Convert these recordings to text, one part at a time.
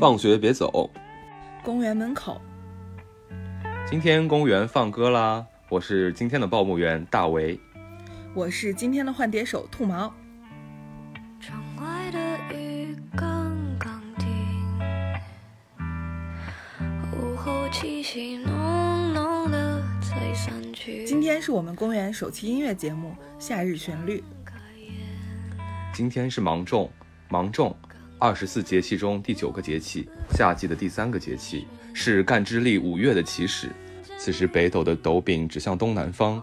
放学别走，公园门口。今天公园放歌啦！我是今天的报幕员大为，我是今天的换碟手兔毛。窗外的雨刚刚停，午后气息浓浓的才散去。今天是我们公园首期音乐节目《夏日旋律》。今天是芒种，芒种，二十四节气中第九个节气，夏季的第三个节气，是干支历五月的起始。此时北斗的斗柄指向东南方，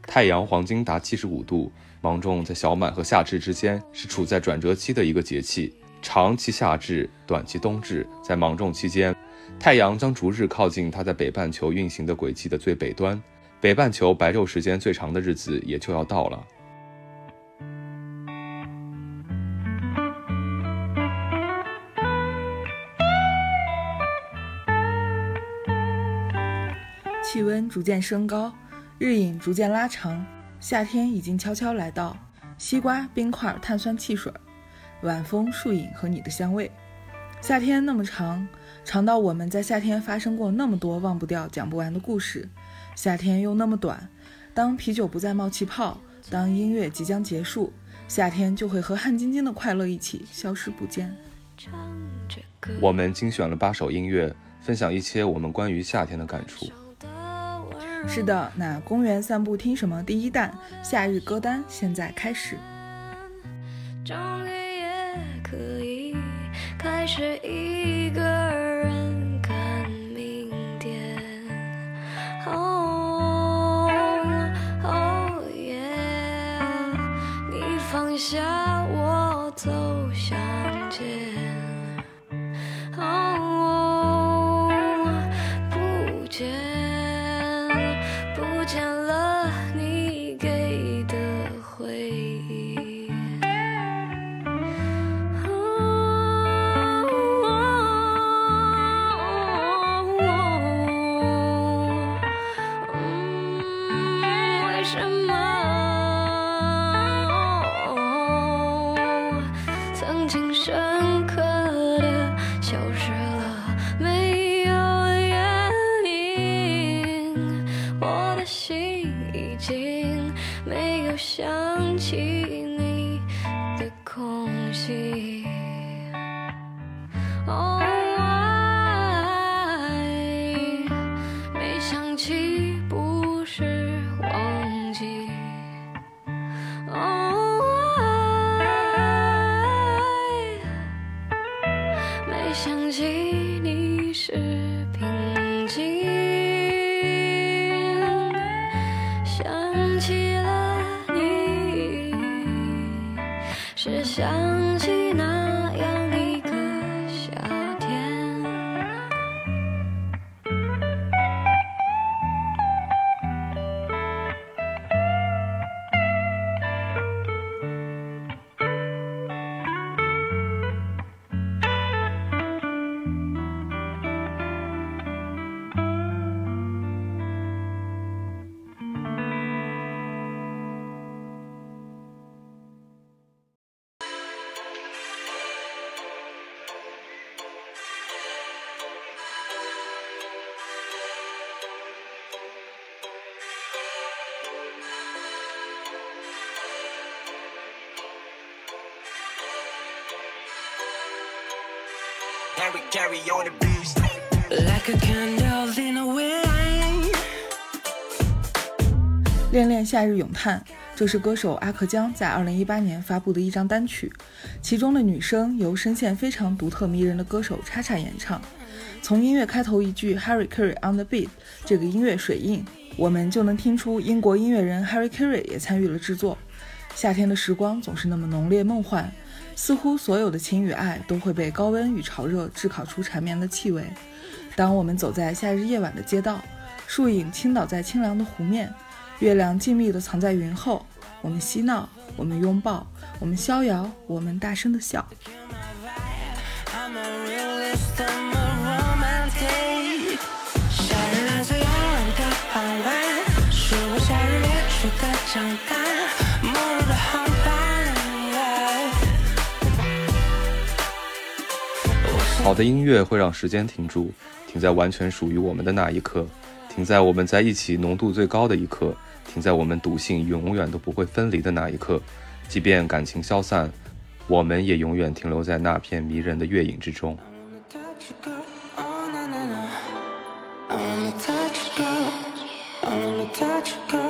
太阳黄金达七十五度。芒种在小满和夏至之间，是处在转折期的一个节气，长期夏至，短期冬至。在芒种期间，太阳将逐日靠近它在北半球运行的轨迹的最北端，北半球白昼时间最长的日子也就要到了。逐渐升高，日影逐渐拉长，夏天已经悄悄来到。西瓜、冰块、碳酸汽水，晚风、树影和你的香味。夏天那么长，长到我们在夏天发生过那么多忘不掉、讲不完的故事。夏天又那么短，当啤酒不再冒气泡，当音乐即将结束，夏天就会和汗津津的快乐一起消失不见。我们精选了八首音乐，分享一些我们关于夏天的感触。是的，那公园散步听什么？第一弹夏日歌单现在开始。终于也可以开始一个人看明天。哦哦耶！你放下的心已经没有想起 Harry carry on the beast. Like a candle in a wind. 恋恋夏日咏叹，这是歌手阿克江在2018年发布的一张单曲，其中的女声由声线非常独特迷人的歌手叉叉演唱。从音乐开头一句 Harry Carey on the beat 这个音乐水印，我们就能听出英国音乐人 Harry Carey 也参与了制作。夏天的时光总是那么浓烈梦幻，似乎所有的情与爱都会被高温与潮热炙烤出缠绵的气味。当我们走在夏日夜晚的街道，树影倾倒在清凉的湖面，月亮静谧地藏在云后，我们嬉闹，我们拥抱，我们逍遥，我们大声地笑。I'm a 好的音乐会让时间停住，停在完全属于我们的那一刻，停在我们在一起浓度最高的一刻，停在我们笃信永远都不会分离的那一刻。即便感情消散，我们也永远停留在那片迷人的月影之中。touch you, girl.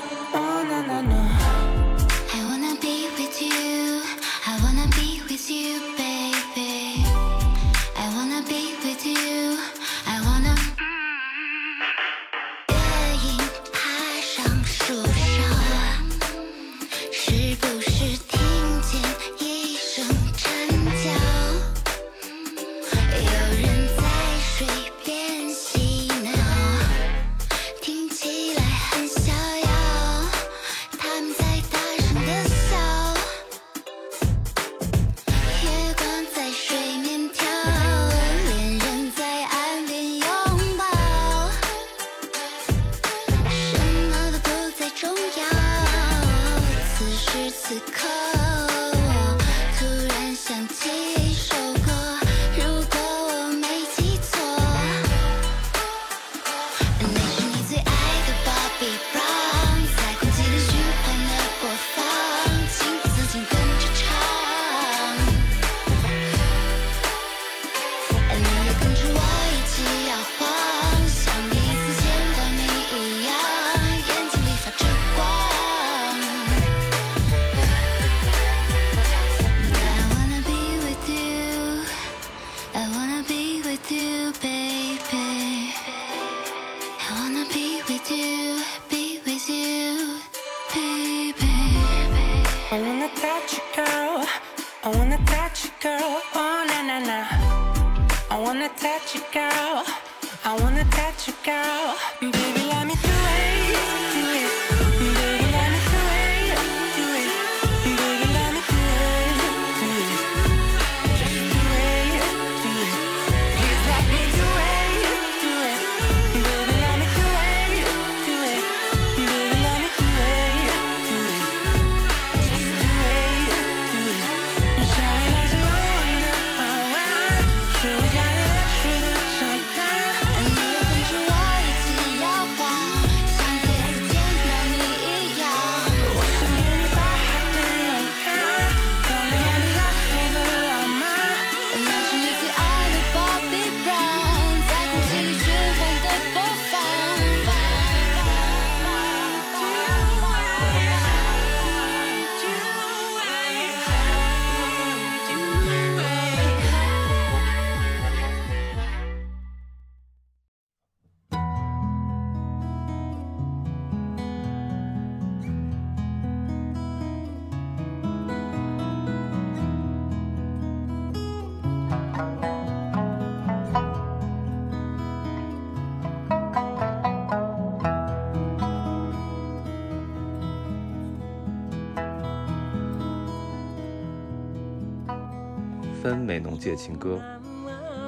界情歌。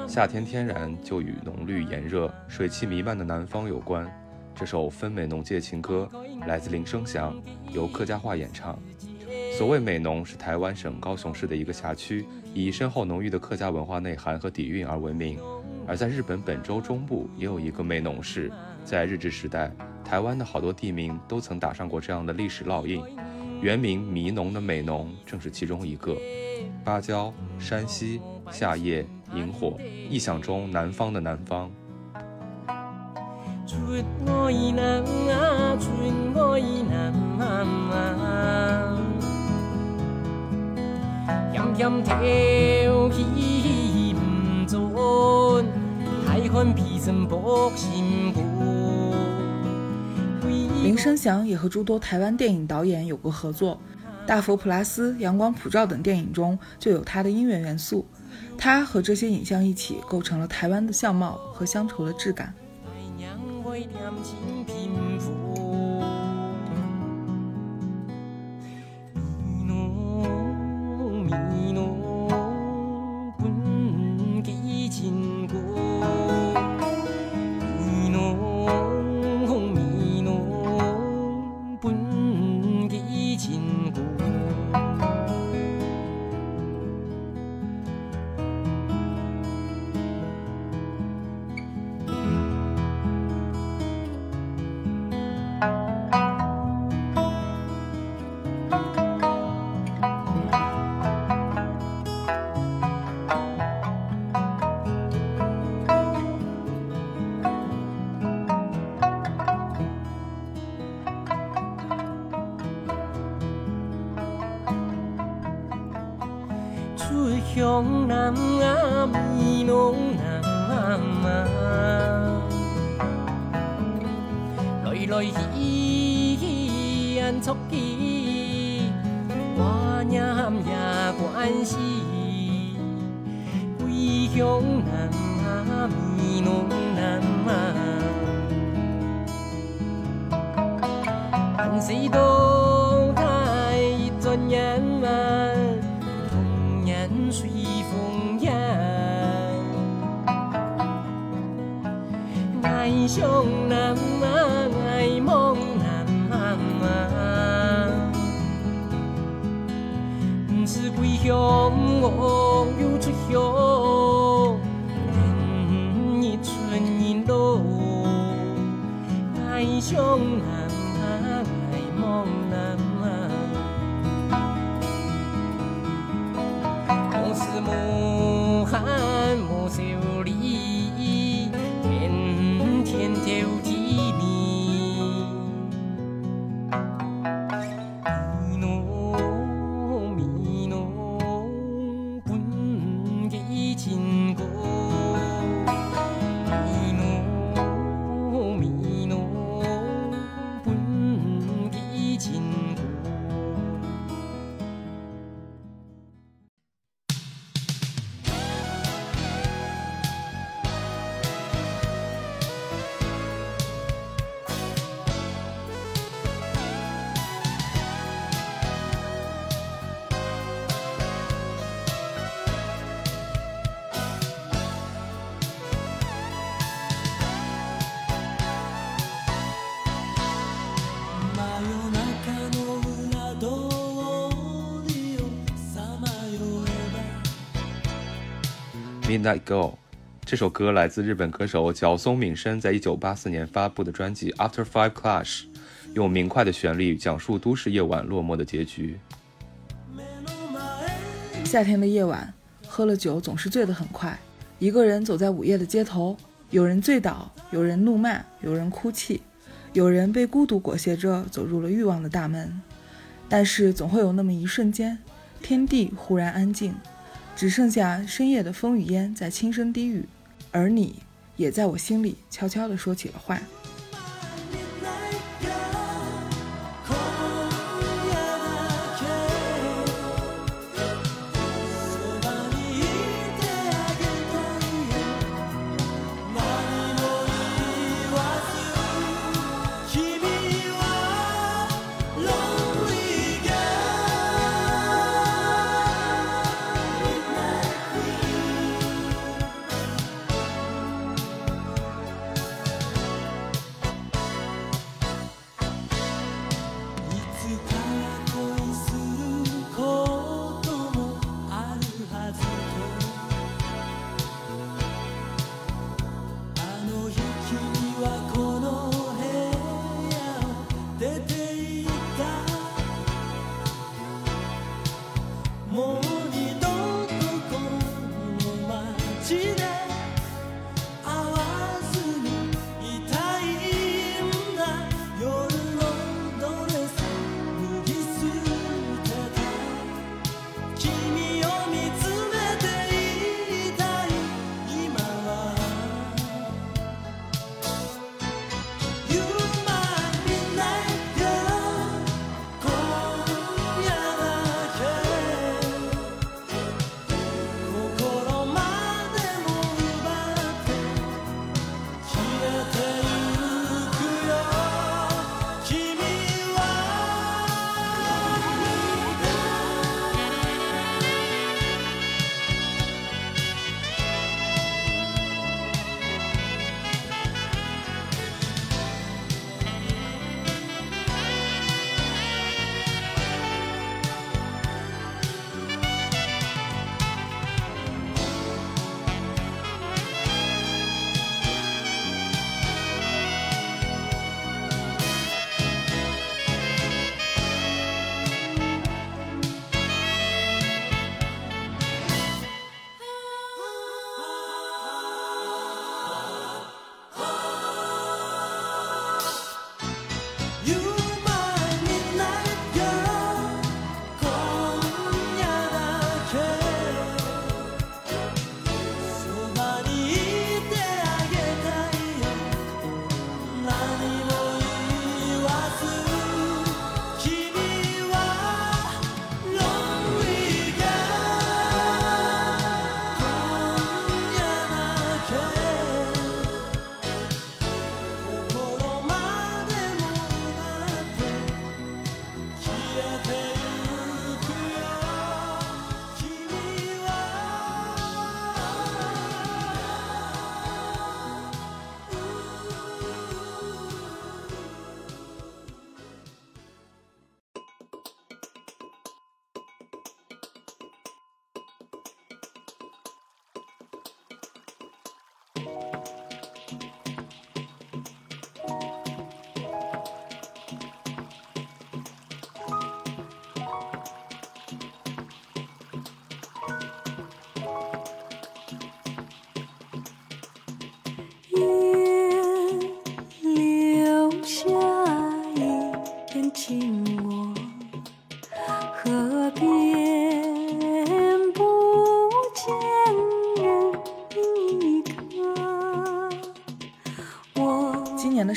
夏天天然就与浓绿炎热、水汽弥漫的南方有关。这首《分美浓界情歌》来自林生祥，由客家话演唱。所谓美浓，是台湾省高雄市的一个辖区，以深厚浓郁的客家文化内涵和底蕴而闻名。而在日本本州中部也有一个美浓市，在日治时代，台湾的好多地名都曾打上过这样的历史烙印。原名弥农的美浓正是其中一个。芭蕉、山西、夏夜、萤火，意象中南方的南方。出我意南啊，出我意南啊，咸咸跳起唔准，太寒皮身薄心骨。林生祥也和诸多台湾电影导演有过合作，《大佛普拉斯》《阳光普照》等电影中就有他的音乐元素。它和这些影像一起，构成了台湾的相貌和乡愁的质感。转眼慢，童年随风扬。爱上南啊，爱梦南啊，不是归乡我又出乡，人一春一老，爱上 Midnight Girl。这首歌来自日本歌手角松敏生在一九八四年发布的专辑《After Five Clash》，用明快的旋律讲述都市夜晚落寞的结局。夏天的夜晚，喝了酒总是醉得很快。一个人走在午夜的街头，有人醉倒，有人怒骂，有人哭泣，有人被孤独裹挟着走入了欲望的大门。但是总会有那么一瞬间，天地忽然安静，只剩下深夜的风雨烟在轻声低语，而你也在我心里悄悄地说起了话。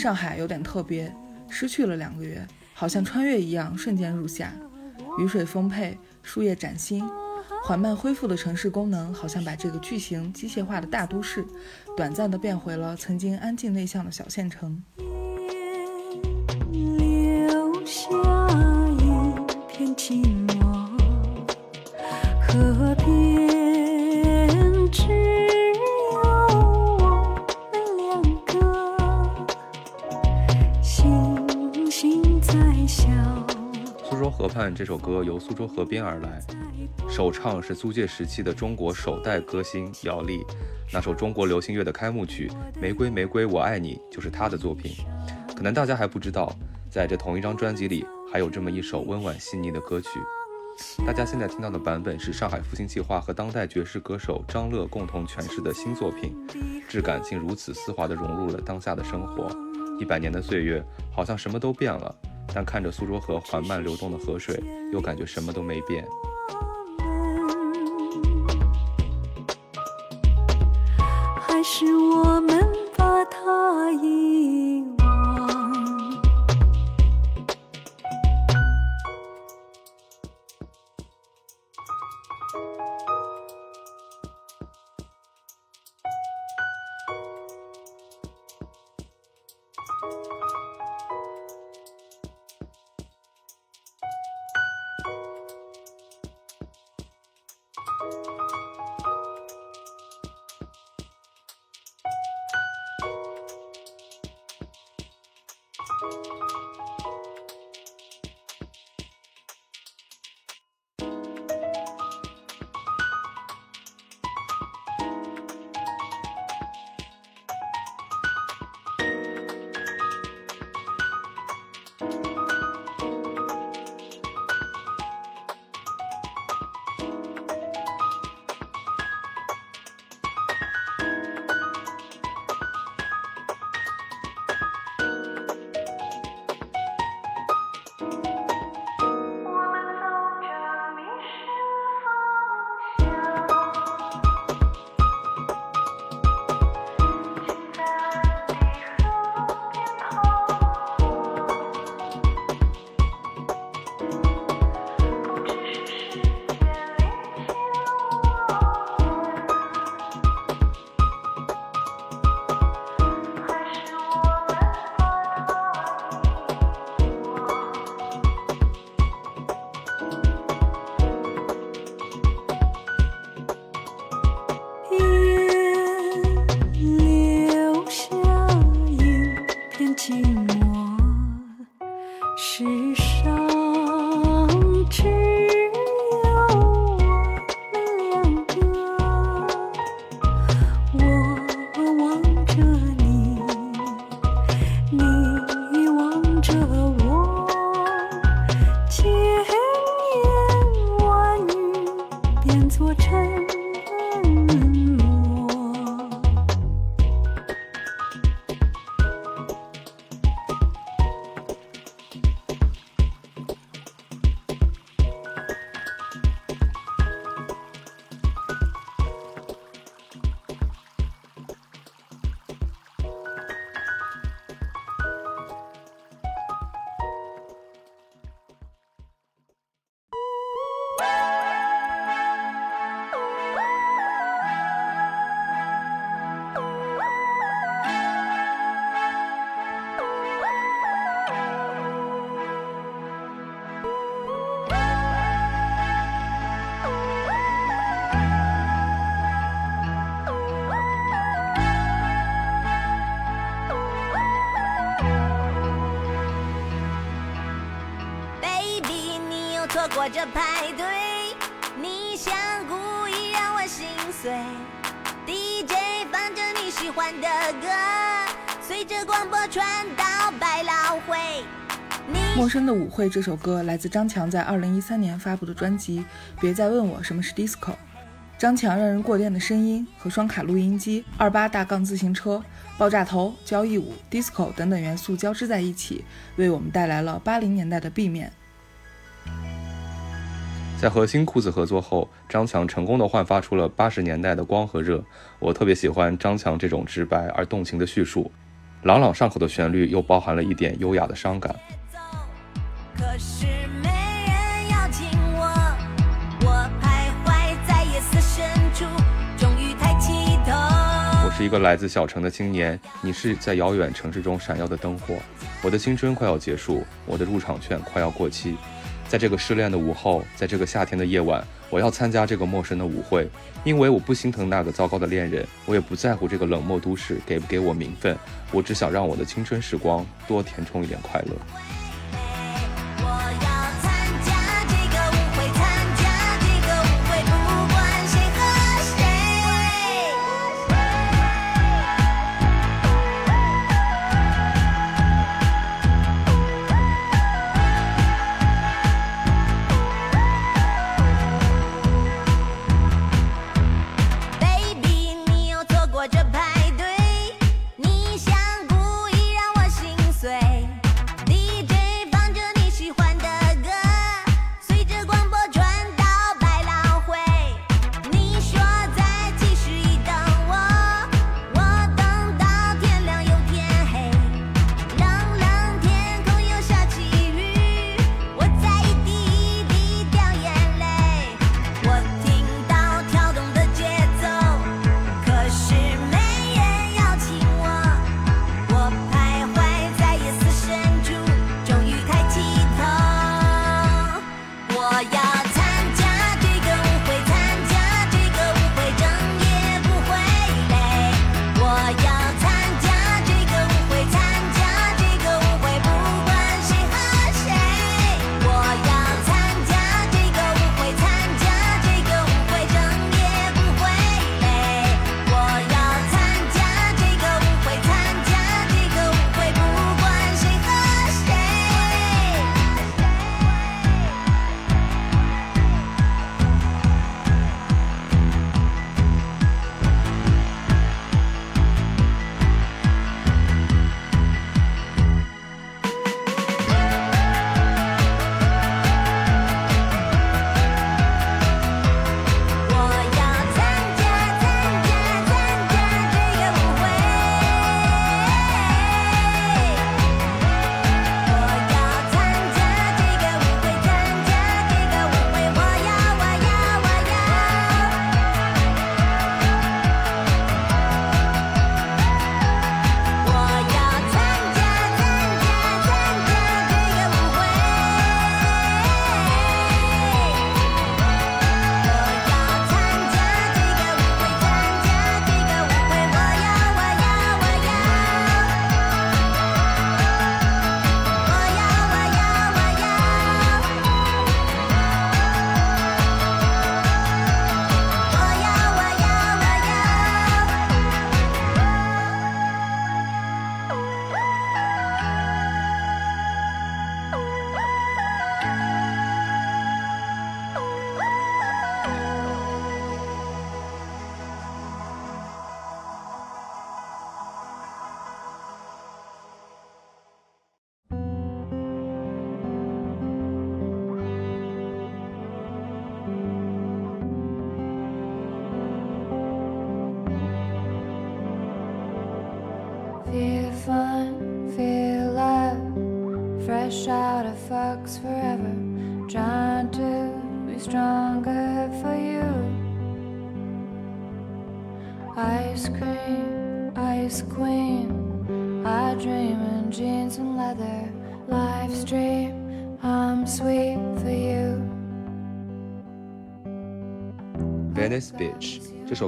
上海有点特别，失去了两个月，好像穿越一样，瞬间入夏，雨水丰沛，树叶崭新，缓慢恢复的城市功能，好像把这个巨型机械化的大都市，短暂的变回了曾经安静内向的小县城。这首歌由苏州河边而来，首唱是租界时期的中国首代歌星姚丽，那首中国流行乐的开幕曲《玫瑰玫瑰我爱你》就是她的作品。可能大家还不知道，在这同一张专辑里还有这么一首温婉细腻的歌曲。大家现在听到的版本是上海复兴计划和当代爵士歌手张乐共同诠释的新作品，质感竟如此丝滑地融入了当下的生活。一百年的岁月，好像什么都变了，但看着苏州河缓慢流动的河水，又感觉什么都没变。这派对，你像故意让我心碎。DJ 放着你喜欢的歌，随着广播传到百老汇。《陌生的舞会》这首歌来自张强在2013年发布的专辑《别再问我什么是 disco》。张强让人过电的声音和双卡录音机、二八大杠自行车、爆炸头、交谊舞、disco 等等元素交织在一起，为我们带来了80年代的 B 面。在和新裤子合作后，张强成功的焕发出了八十年代的光和热。我特别喜欢张强这种直白而动情的叙述。朗朗上口的旋律又包含了一点优雅的伤感。可是没人我，我徘徊在夜色深处，终于抬起头。我是一个来自小城的青年，你是在遥远城市中闪耀的灯火。我的青春快要结束，我的入场券快要过期。在这个失恋的午后，在这个夏天的夜晚，我要参加这个陌生的舞会，因为我不心疼那个糟糕的恋人，我也不在乎这个冷漠都市给不给我名分，我只想让我的青春时光多填充一点快乐。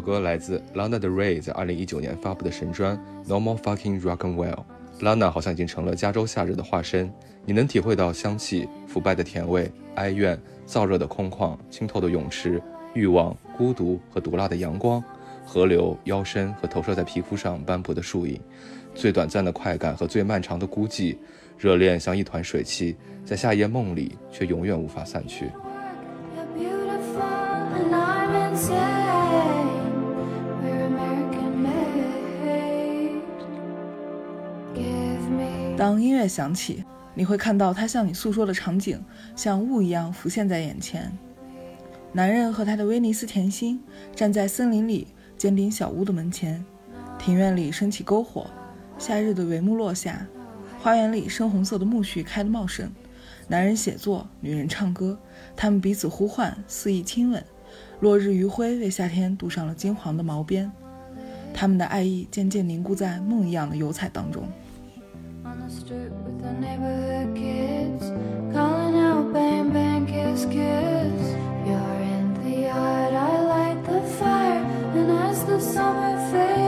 歌来自 Lana Del Rey 在2019年发布的神专 No More Fucking Rock and Well。Lana 好像已经成了加州夏日的化身，你能体会到香气、腐败的甜味、哀怨、燥热的空旷、清透的泳池、欲望、孤独和毒辣的阳光、河流、腰身和投射在皮肤上斑驳的树影，最短暂的快感和最漫长的孤寂，热恋像一团水汽，在夏夜梦里却永远无法散去。当音乐响起，你会看到他向你诉说的场景像雾一样浮现在眼前。男人和他的威尼斯甜心站在森林里尖顶小屋的门前，庭院里升起篝火，夏日的帷幕落下，花园里深红色的苜蓿开得茂盛。男人写作，女人唱歌，他们彼此呼唤，肆意亲吻。落日余晖为夏天镀上了金黄的毛边，他们的爱意渐渐凝固在梦一样的油彩当中。With the neighborhood kids calling out bang bang kiss kiss. You're in the yard i light the fire and as the summer fades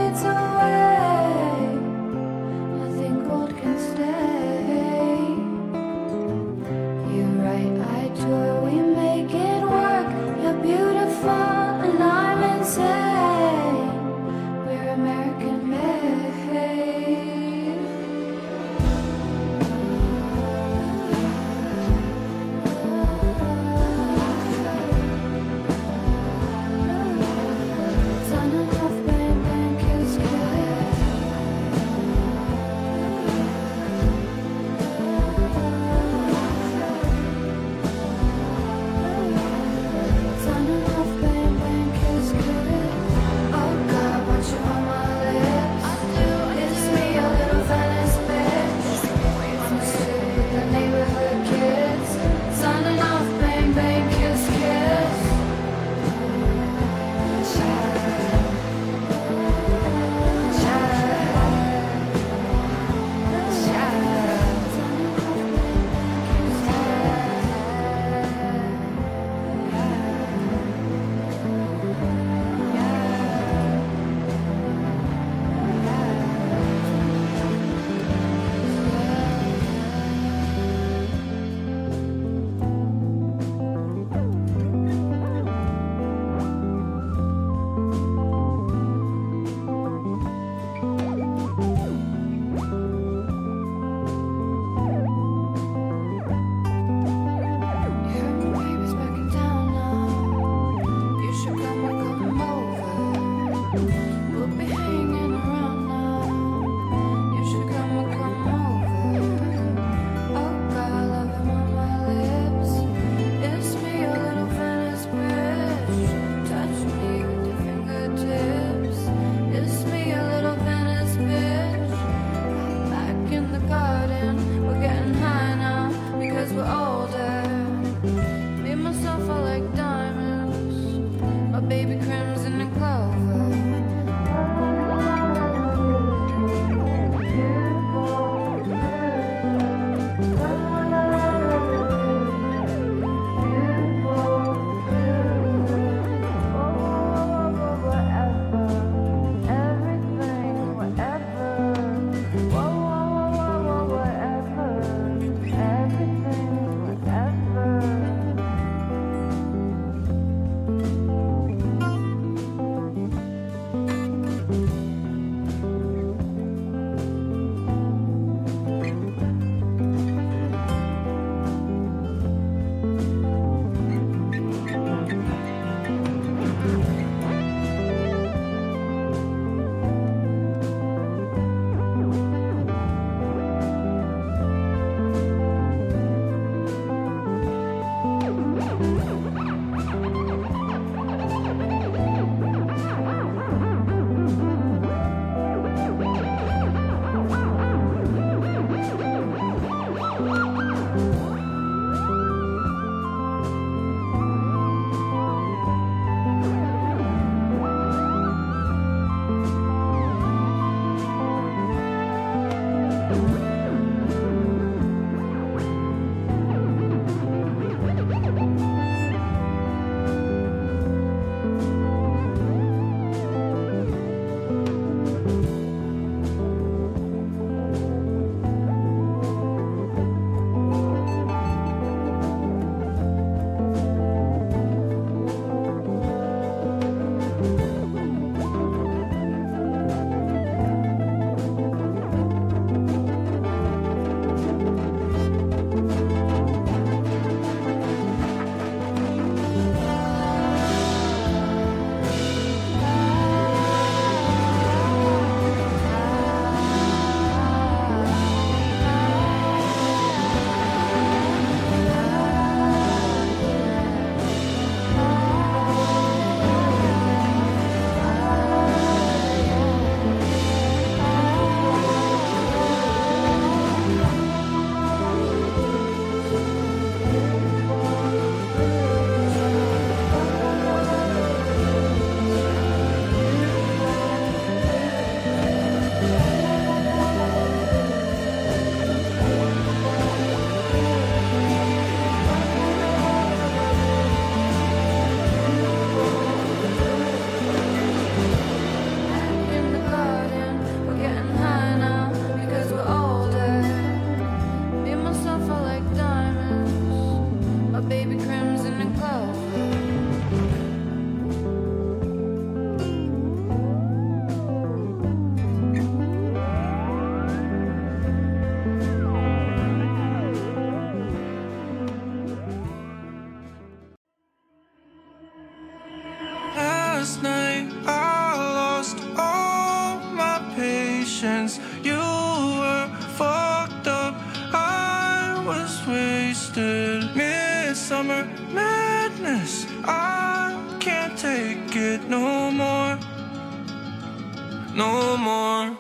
no more。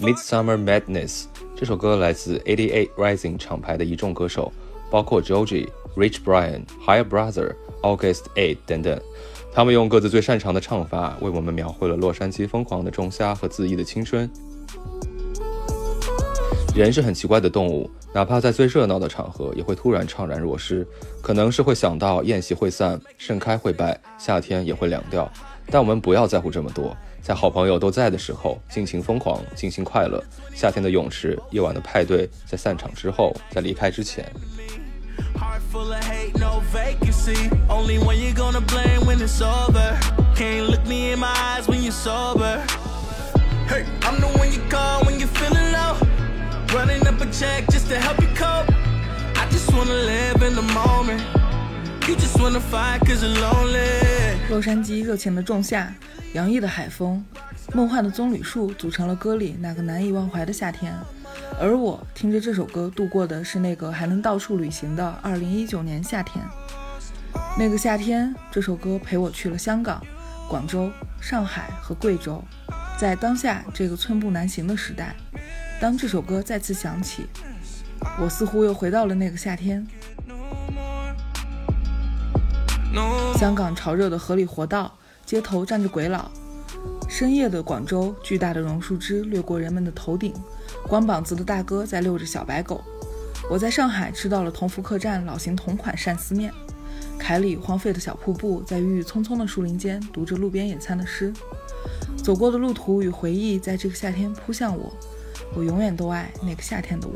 Midsummer Madness 这首歌来自88 Rising 厂牌的一众歌手，包括 Joji、Rich Brian、Higher Brother、August A 等等。他们用各自最擅长的唱法，为我们描绘了洛杉矶疯狂的仲夏和恣意的青春。人是很奇怪的动物，哪怕在最热闹的场合，也会突然怅然若失。可能是会想到宴席会散，盛开会败，夏天也会凉掉。但我们不要在乎这么多，在好朋友都在的时候，尽情疯狂，尽情快乐。夏天的泳池，夜晚的派对，在散场之后，在离开之前。洛杉矶热情的仲夏，洋溢的海风，梦幻的棕榈树，组成了歌里那个难以忘怀的夏天。而我听着这首歌度过的是那个还能到处旅行的2019年夏天。那个夏天，这首歌陪我去了香港、广州、上海和贵州。在当下这个寸步难行的时代，当这首歌再次响起，我似乎又回到了那个夏天。香港潮热的河里活道，街头站着鬼佬；深夜的广州，巨大的榕树枝掠过人们的头顶，光膀子的大哥在遛着小白狗。我在上海吃到了同福客栈老型同款鳝丝面，凯里荒废的小瀑布在郁郁葱葱的树林间读着路边野餐的诗。走过的路途与回忆在这个夏天扑向我，我永远都爱那个夏天的我。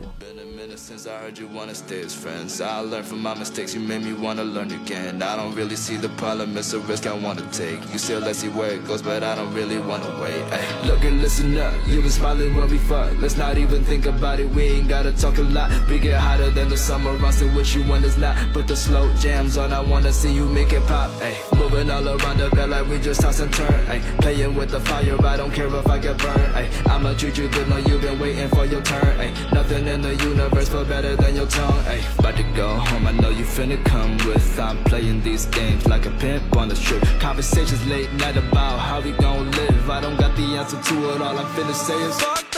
Since I heard you wanna stay as friends. I learned from my mistakes, you made me wanna learn again. I don't really see the problem, it's a risk I wanna take. You still let's see where it goes, but I don't really wanna wait. Ay. Look and listen up, you been smiling when we fuck. Let's not even think about it, we ain't gotta talk a lot. We get hotter than the summer, I still wish you one is not. Put the slow jams on, I wanna see you make it pop. Ay. Moving all around the bed like we just toss and turn. Ay. Playing with the fire, I don't care if I get burned. Ay. I'ma treat you good, know you've been waiting for your turn. Ay. Nothing in the universe feel better than your tongue. Ay. About to go home, I know you finna come with. I'm playing these games like a pimp on the strip. Conversations late night about how we gon' live. I don't got the answer to it, all I'm finna say is fuck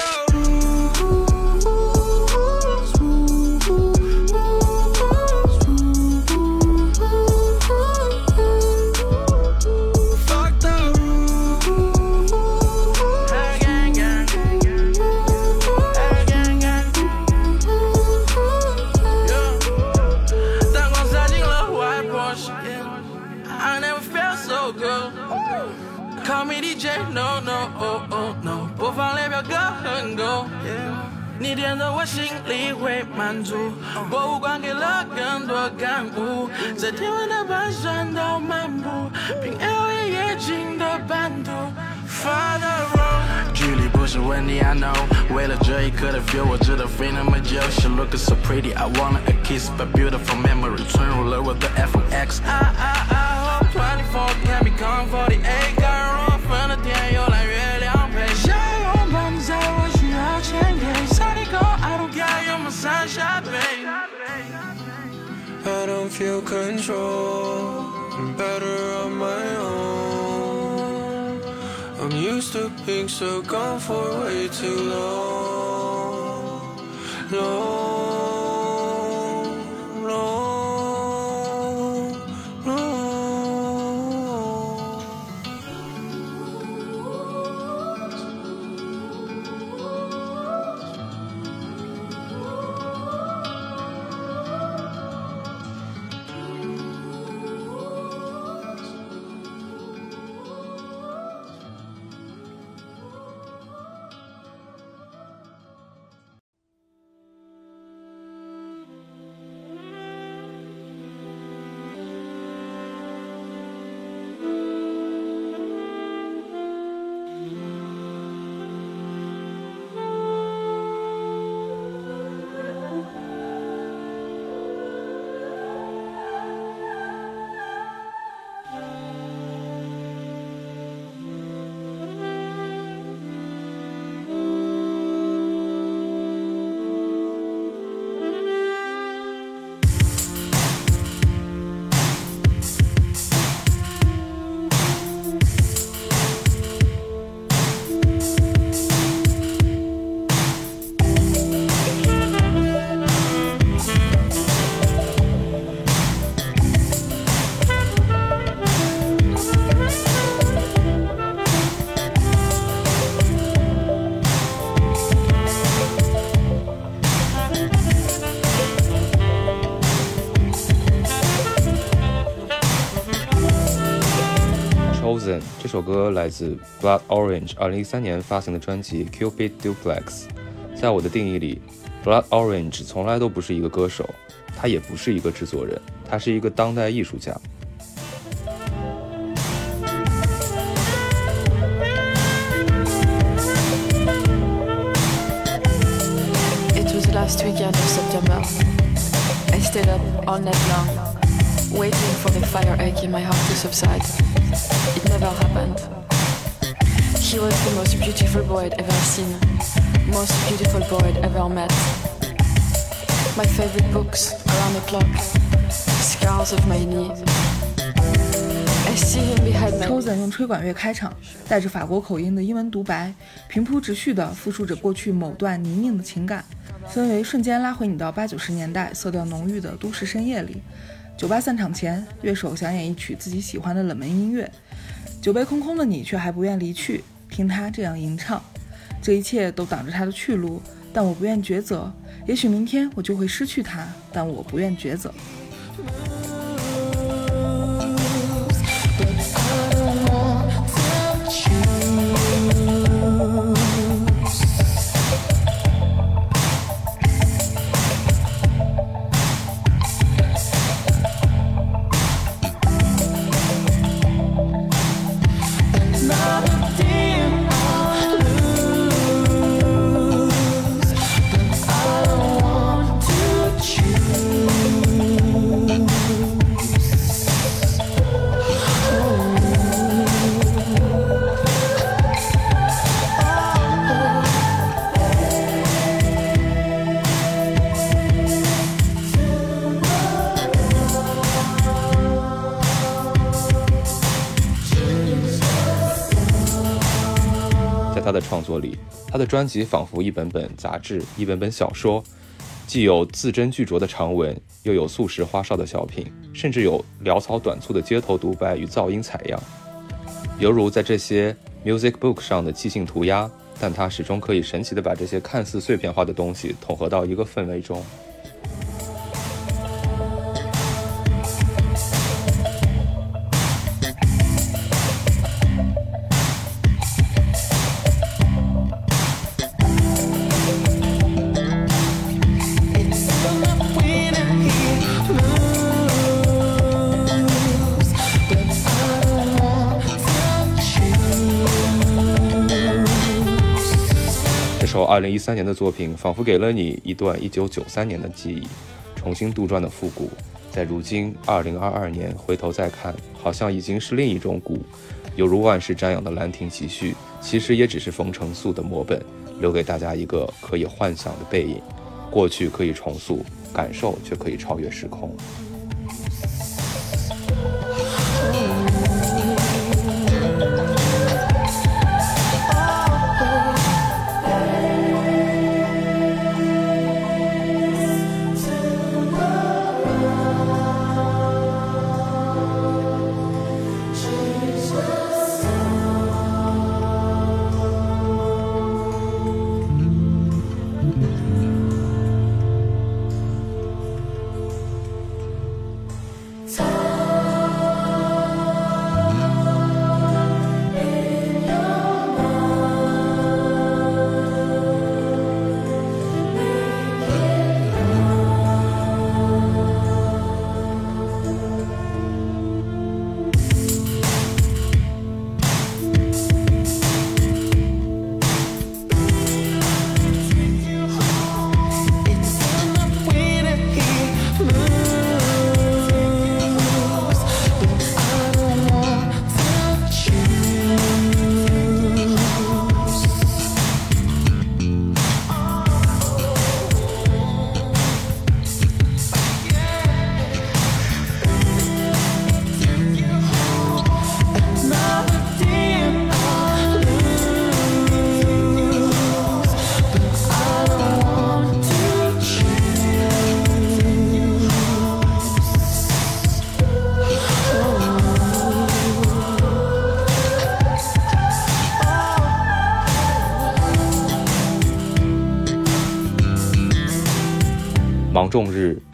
我心里会满足，博物馆给了更多感悟，在天文的半山道漫步，凭 L A 夜景的版图。Father Road，距离不是问题，I know。为了这一刻的 feel，我值得飞那么久。She looking so pretty，I wanna a kiss，but beautiful memory 存入了我的 FX。I I I hope twenty four can become forty feel control. I'm better on my own. I'm used to being so gone for way too long. Long, 首歌来自 Blood Orange 二零一三年发行的专辑 Cupid Duplex。在我的定义里，Blood Orange 从来都不是一个歌手，他也不是一个制作人，他是一个当代艺术家。It was last weekend of September. I stayed up all night long, waiting for the fire ache in my heart to subside. It never happened. He was the most beautiful boy I'd ever seen, most beautiful boy I'd ever met. My favorite books, around the clock, scars of my knee. I see him behind my Chosen 用吹管乐开场，带着法国口音的英文独白，平铺直叙地复述着过去某段泥泞的情感，氛围瞬间拉回你到八九十年代色调浓郁的都市深夜里。酒吧散场前，乐手想演一曲自己喜欢的冷门音乐，酒杯空空的你却还不愿离去，听他这样吟唱。这一切都挡着他的去路，但我不愿抉择。也许明天我就会失去他，但我不愿抉择。里，他的专辑仿佛一本本杂志，一本本小说，既有字斟句酌的长文，又有素食花哨的小品，甚至有潦草短促的街头独白与噪音采样，犹如在这些 music book 上的即兴涂鸦，但他始终可以神奇的把这些看似碎片化的东西统合到一个氛围中。首2013年的作品，仿佛给了你一段1993年的记忆，重新杜撰的复古，在如今2022年回头再看，好像已经是另一种古，犹如万世瞻仰的《兰亭集序》，其实也只是冯承素的摹本，留给大家一个可以幻想的背影。过去可以重塑，感受却可以超越时空。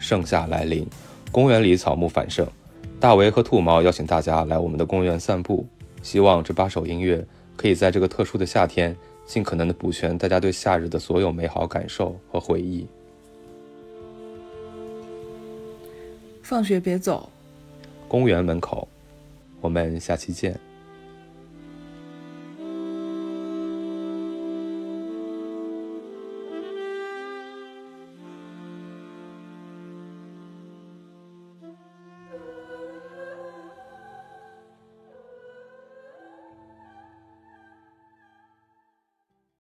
盛夏来临，公园里草木繁盛。大为和兔毛邀请大家来我们的公园散步，希望这八首音乐可以在这个特殊的夏天，尽可能的补全大家对夏日的所有美好感受和回忆。放学别走，公园门口，我们下期见。